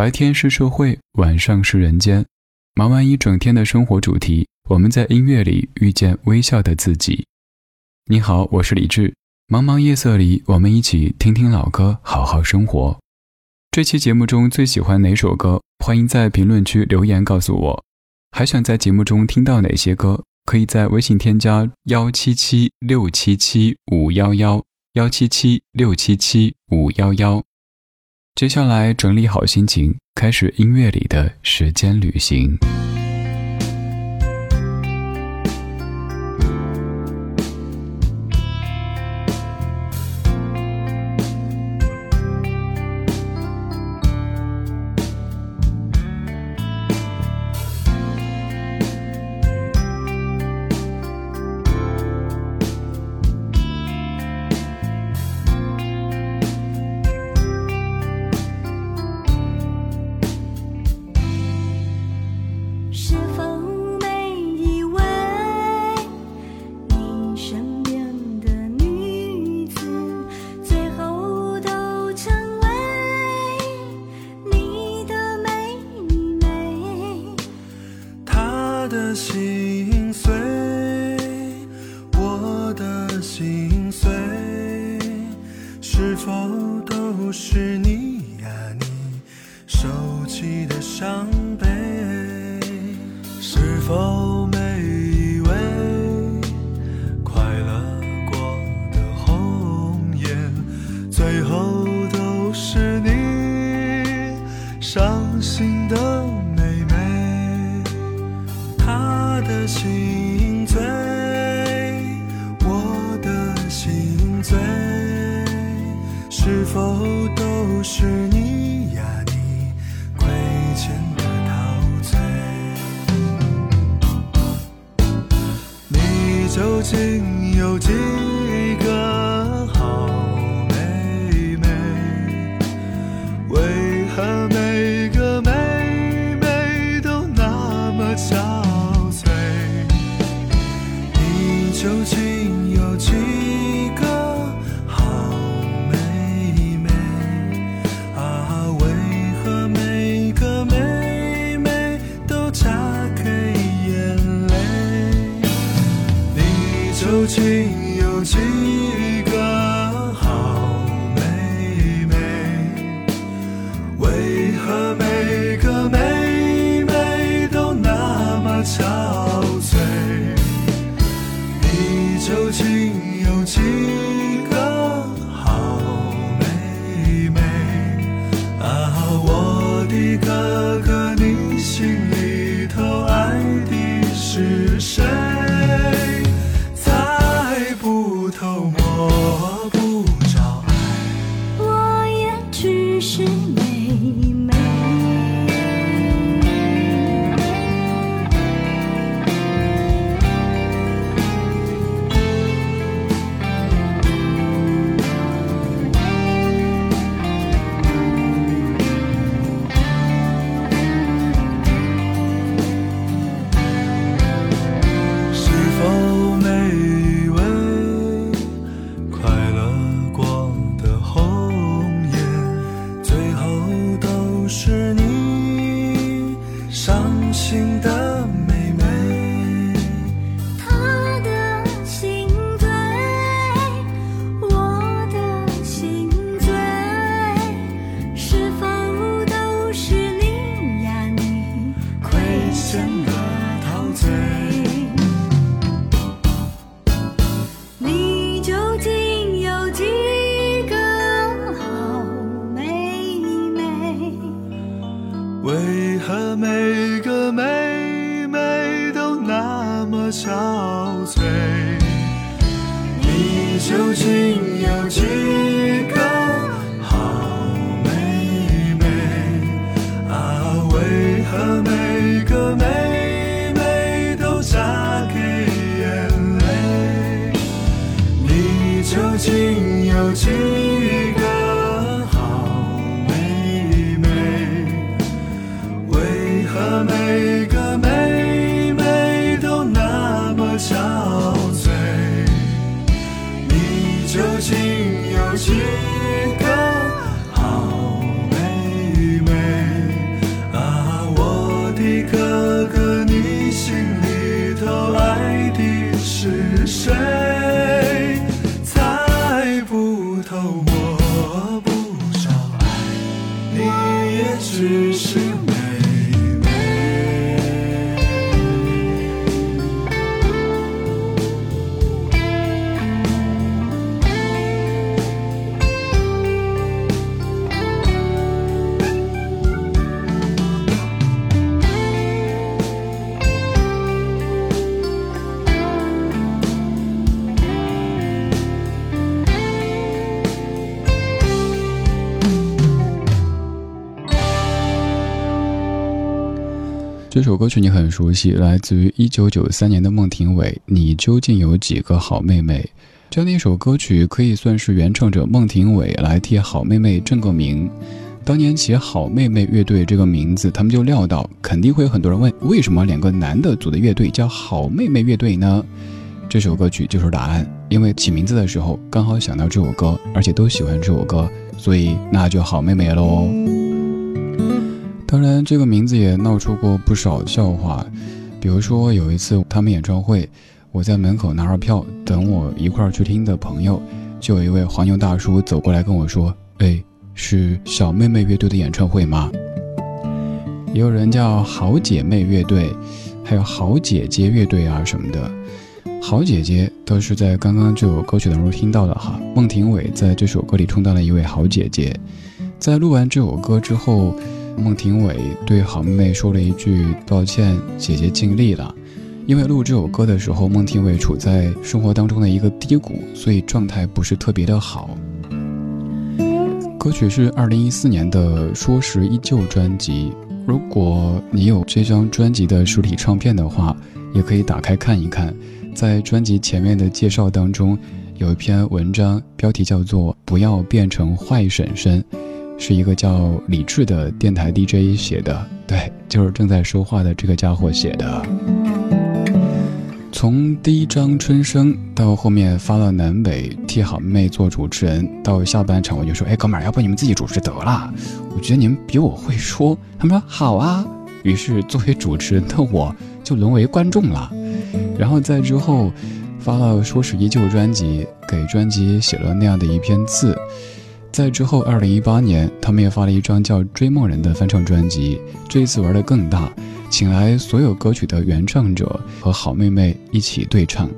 白天是社会，晚上是人间。忙完一整天的生活主题，我们在音乐里遇见微笑的自己。你好，我是李志。茫茫夜色里，我们一起听听老歌，好好生活。这期节目中最喜欢哪首歌？欢迎在评论区留言告诉我。还想在节目中听到哪些歌？可以在微信添加幺七七六七七五幺幺幺七七六七七五幺幺。接下来整理好心情，开始音乐里的时间旅行。这首歌曲你很熟悉，来自于一九九三年的孟庭苇。你究竟有几个好妹妹？这样的一首歌曲可以算是原唱者孟庭苇来替好妹妹正个名。当年起好妹妹乐队这个名字，他们就料到肯定会有很多人问，为什么两个男的组的乐队叫好妹妹乐队呢？这首歌曲就是答案，因为起名字的时候刚好想到这首歌，而且都喜欢这首歌，所以那就好妹妹喽。当然，这个名字也闹出过不少笑话，比如说有一次他们演唱会，我在门口拿着票等我一块儿去听的朋友，就有一位黄牛大叔走过来跟我说：“哎，是小妹妹乐队的演唱会吗？”也有人叫好姐妹乐队，还有好姐姐乐队啊什么的。好姐姐都是在刚刚这首歌曲当中听到的哈，孟庭苇在这首歌里充当了一位好姐姐。在录完这首歌之后。孟庭苇对好妹妹说了一句：“抱歉，姐姐尽力了。”因为录这首歌的时候，孟庭苇处在生活当中的一个低谷，所以状态不是特别的好。歌曲是二零一四年的《说时依旧》专辑。如果你有这张专辑的实体唱片的话，也可以打开看一看。在专辑前面的介绍当中，有一篇文章，标题叫做《不要变成坏婶婶》。是一个叫李志的电台 DJ 写的，对，就是正在说话的这个家伙写的。从第一张《春生》到后面发了南北替好妹做主持人，到下半场我就说：“哎，哥们儿，要不你们自己主持得了？我觉得你们比我会说。”他们说：“好啊。”于是作为主持人的我就沦为观众了。然后在之后发了《说是依旧》专辑，给专辑写了那样的一篇字。在之后，二零一八年，他们也发了一张叫《追梦人》的翻唱专辑。这一次玩的更大，请来所有歌曲的原唱者和好妹妹一起对唱。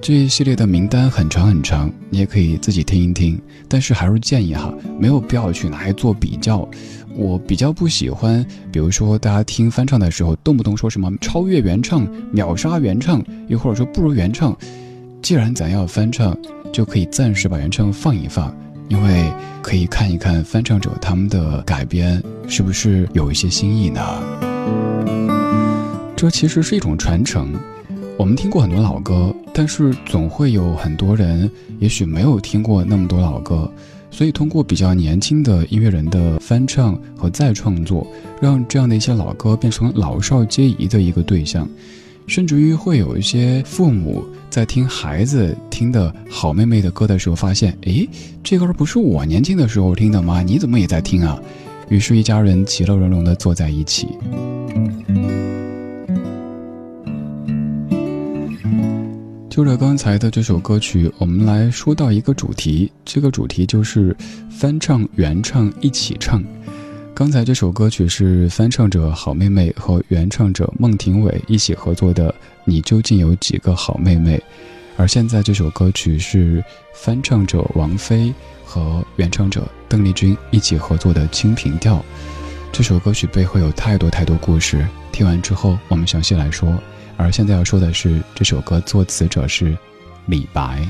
这一系列的名单很长很长，你也可以自己听一听。但是还是建议哈，没有必要去拿来做比较。我比较不喜欢，比如说大家听翻唱的时候，动不动说什么超越原唱、秒杀原唱，又或者说不如原唱。既然咱要翻唱，就可以暂时把原唱放一放。因为可以看一看翻唱者他们的改编是不是有一些新意呢？这其实是一种传承。我们听过很多老歌，但是总会有很多人也许没有听过那么多老歌，所以通过比较年轻的音乐人的翻唱和再创作，让这样的一些老歌变成老少皆宜的一个对象。甚至于会有一些父母在听孩子听的好妹妹的歌的时候，发现，诶，这歌不是我年轻的时候听的吗？你怎么也在听啊？于是，一家人其乐融融地坐在一起。就着刚才的这首歌曲，我们来说到一个主题，这个主题就是翻唱、原唱一起唱。刚才这首歌曲是翻唱者好妹妹和原唱者孟庭苇一起合作的《你究竟有几个好妹妹》，而现在这首歌曲是翻唱者王菲和原唱者邓丽君一起合作的《清平调》。这首歌曲背后有太多太多故事，听完之后我们详细来说。而现在要说的是，这首歌作词者是李白。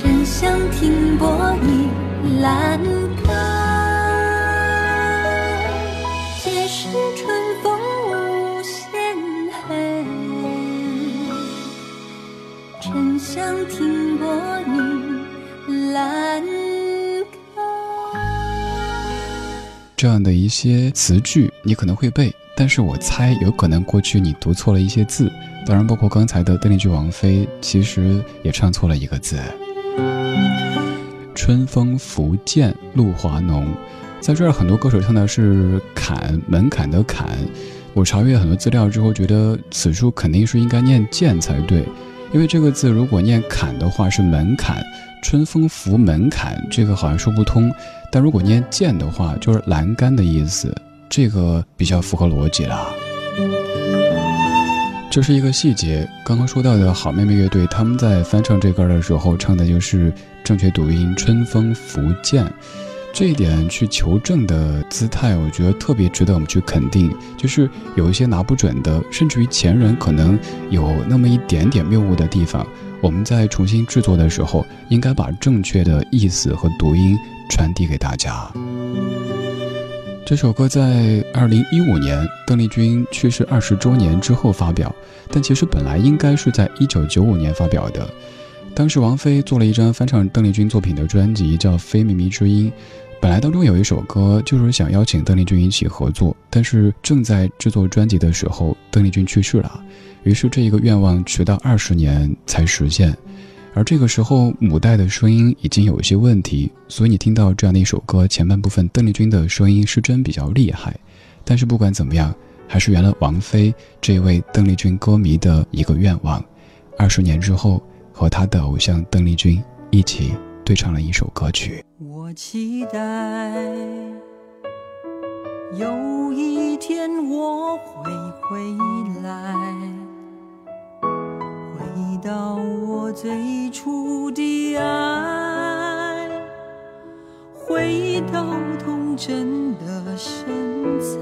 沉香停泊倚栏杆。皆是春风无限恨，沉香停泊倚栏杆。这样的一些词句你可能会背，但是我猜有可能过去你读错了一些字，当然包括刚才的邓丽君王菲，其实也唱错了一个字。春风拂槛露华浓，在这儿很多歌手唱的是坎门槛的坎，我查阅很多资料之后，觉得此处肯定是应该念剑才对，因为这个字如果念坎的话是门槛，春风拂门槛，这个好像说不通。但如果念剑的话，就是栏杆的意思，这个比较符合逻辑了。这是一个细节，刚刚说到的好妹妹乐队，他们在翻唱这歌的时候，唱的就是正确读音“春风拂槛”，这一点去求证的姿态，我觉得特别值得我们去肯定。就是有一些拿不准的，甚至于前人可能有那么一点点谬误的地方，我们在重新制作的时候，应该把正确的意思和读音传递给大家。这首歌在二零一五年邓丽君去世二十周年之后发表，但其实本来应该是在一九九五年发表的。当时王菲做了一张翻唱邓丽君作品的专辑，叫《非靡靡之音》。本来当中有一首歌就是想邀请邓丽君一起合作，但是正在制作专辑的时候，邓丽君去世了，于是这一个愿望迟到二十年才实现。而这个时候，母带的声音已经有一些问题，所以你听到这样的一首歌，前半部分邓丽君的声音失真比较厉害。但是不管怎么样，还是圆了王菲这位邓丽君歌迷的一个愿望。二十年之后，和她的偶像邓丽君一起对唱了一首歌曲。我期待有一天我会回来，回到我最初的爱，回到童真的身材。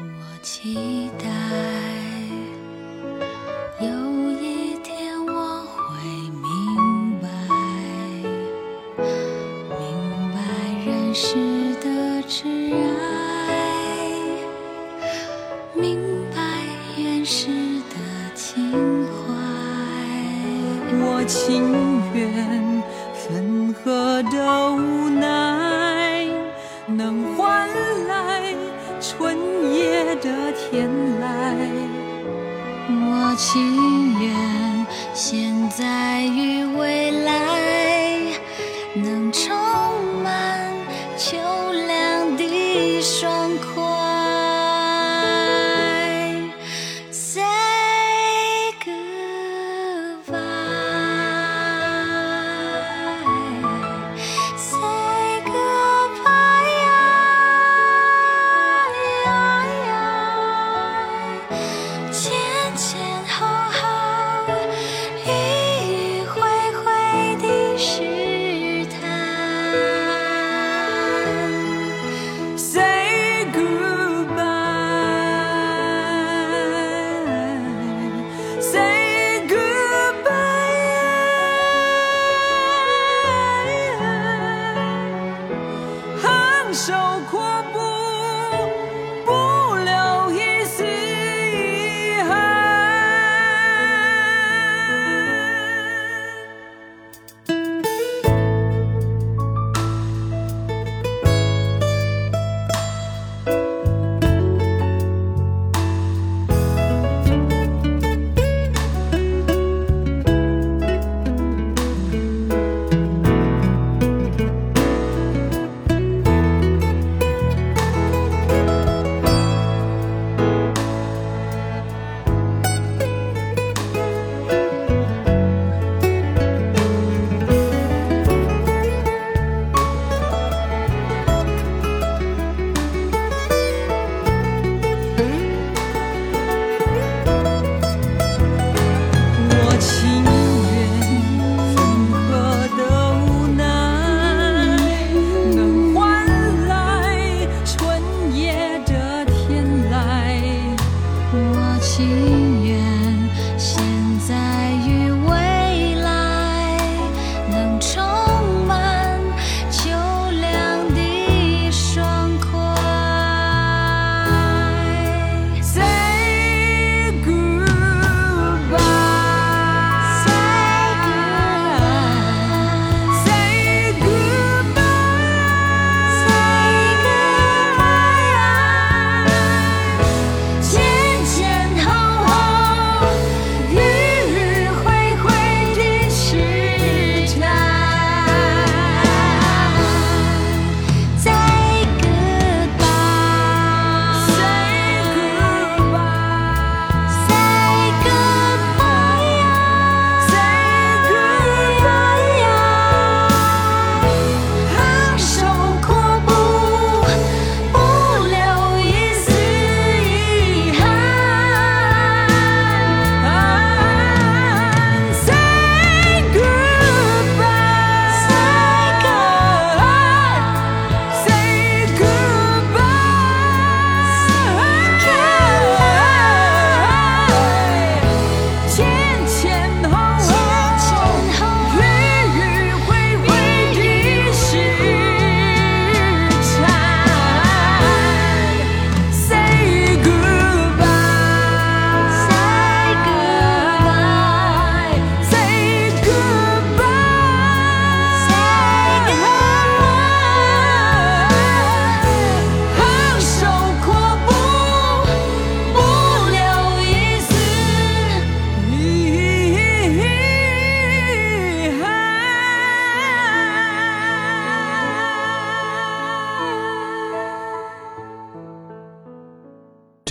我期待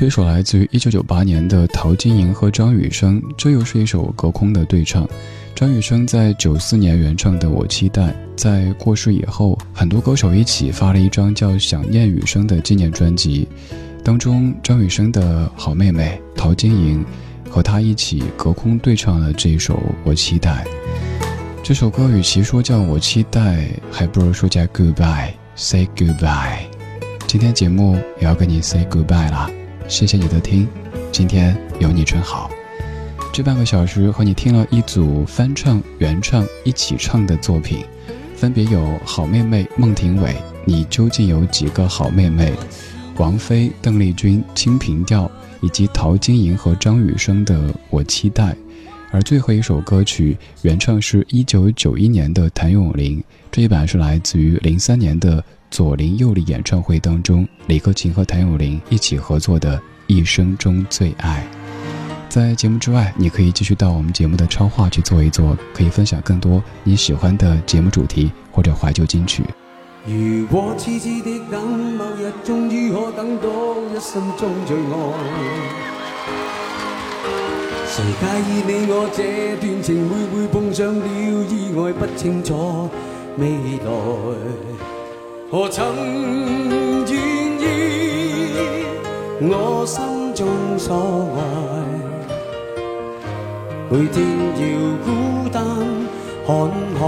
这首来自于一九九八年的陶晶莹和张雨生，这又是一首隔空的对唱。张雨生在九四年原唱的《我期待》，在过世以后，很多歌手一起发了一张叫《想念雨生》的纪念专辑，当中张雨生的好妹妹陶晶莹和他一起隔空对唱了这一首《我期待》。这首歌与其说叫我期待，还不如说叫 Goodbye，Say Goodbye。今天节目也要跟你 Say Goodbye 啦，谢谢你的听，今天有你真好。这半个小时和你听了一组翻唱、原唱一起唱的作品，分别有好妹妹孟庭苇，你究竟有几个好妹妹？王菲、邓丽君、清平调，以及陶晶莹和张雨生的《我期待》。而最后一首歌曲原唱是一九九一年的谭咏麟，这一版是来自于零三年的左邻右里演唱会当中，李克勤和谭咏麟一起合作的《一生中最爱》。在节目之外，你可以继续到我们节目的超话去做一做，可以分享更多你喜欢的节目主题或者怀旧金曲。如果痴痴的等，某日终于可等到一生中最爱。谁介意你我这段情会会碰上了意外？不清楚未来，何曾愿意我心中所爱？每天要孤单看海，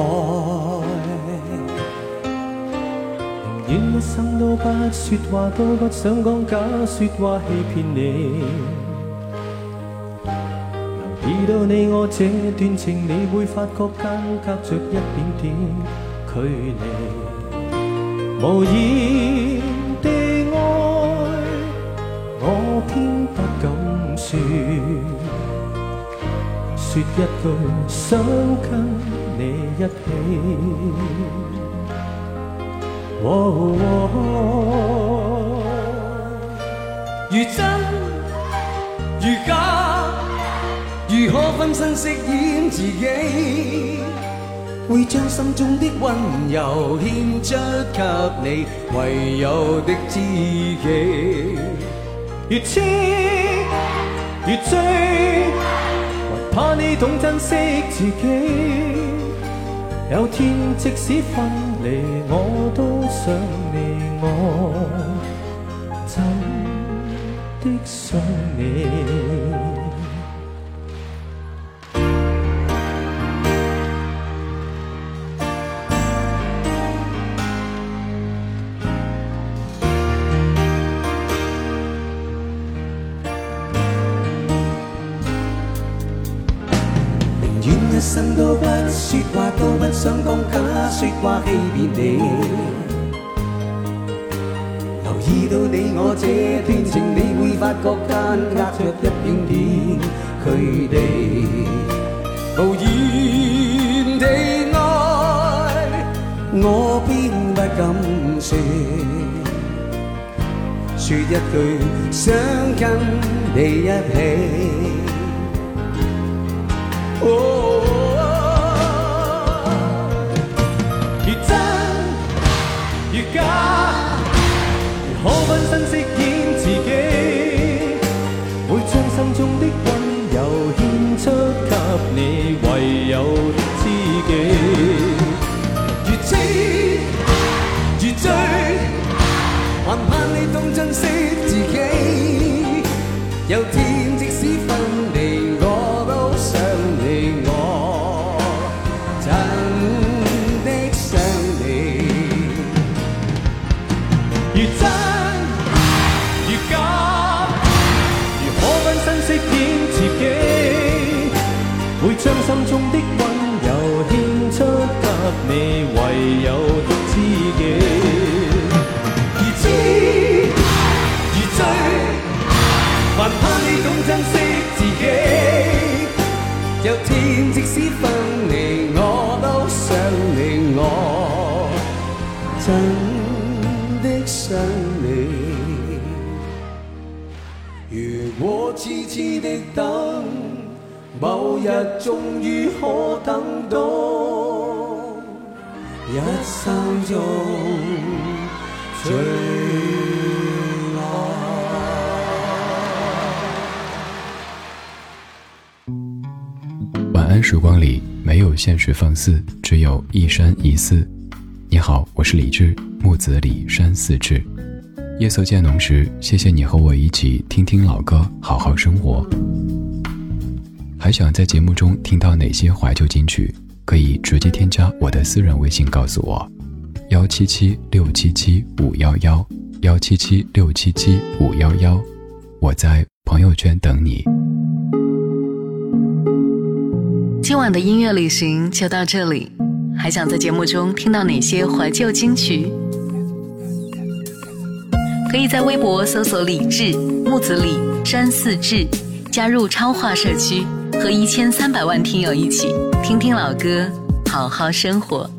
宁愿一生都不说话，都不想讲假说话欺骗你。遇到你我这段情，你会发觉间隔着一点点距离。无言地爱，我偏不敢说，说一句想跟你一起。哦如真如假。如何分身饰演自己？会将心中的温柔献出给你，唯有的知己。越痴越醉，还怕你懂珍惜自己。有天即使分离，我都想你，我真的想你。这段情，你会发觉间隔着一点点距离。无言地爱，我偏不敢说，说一句想跟你一起。你，唯有的知己。越痴越醉，还怕你懂珍惜自己。有天即使分离，我都想你，我真的想你。如果痴痴的等，某日终于可等到一生中最晚安时光里没有现实放肆，只有一山一寺。你好，我是李志，木子李山寺志。夜色渐浓时，谢谢你和我一起听听老歌，好好生活。还想在节目中听到哪些怀旧金曲？可以直接添加我的私人微信告诉我，幺七七六七七五幺幺，幺七七六七七五幺幺，我在朋友圈等你。今晚的音乐旅行就到这里，还想在节目中听到哪些怀旧金曲？可以在微博搜索“李志木子李山寺志”，加入超话社区，和一千三百万听友一起听听老歌，好好生活。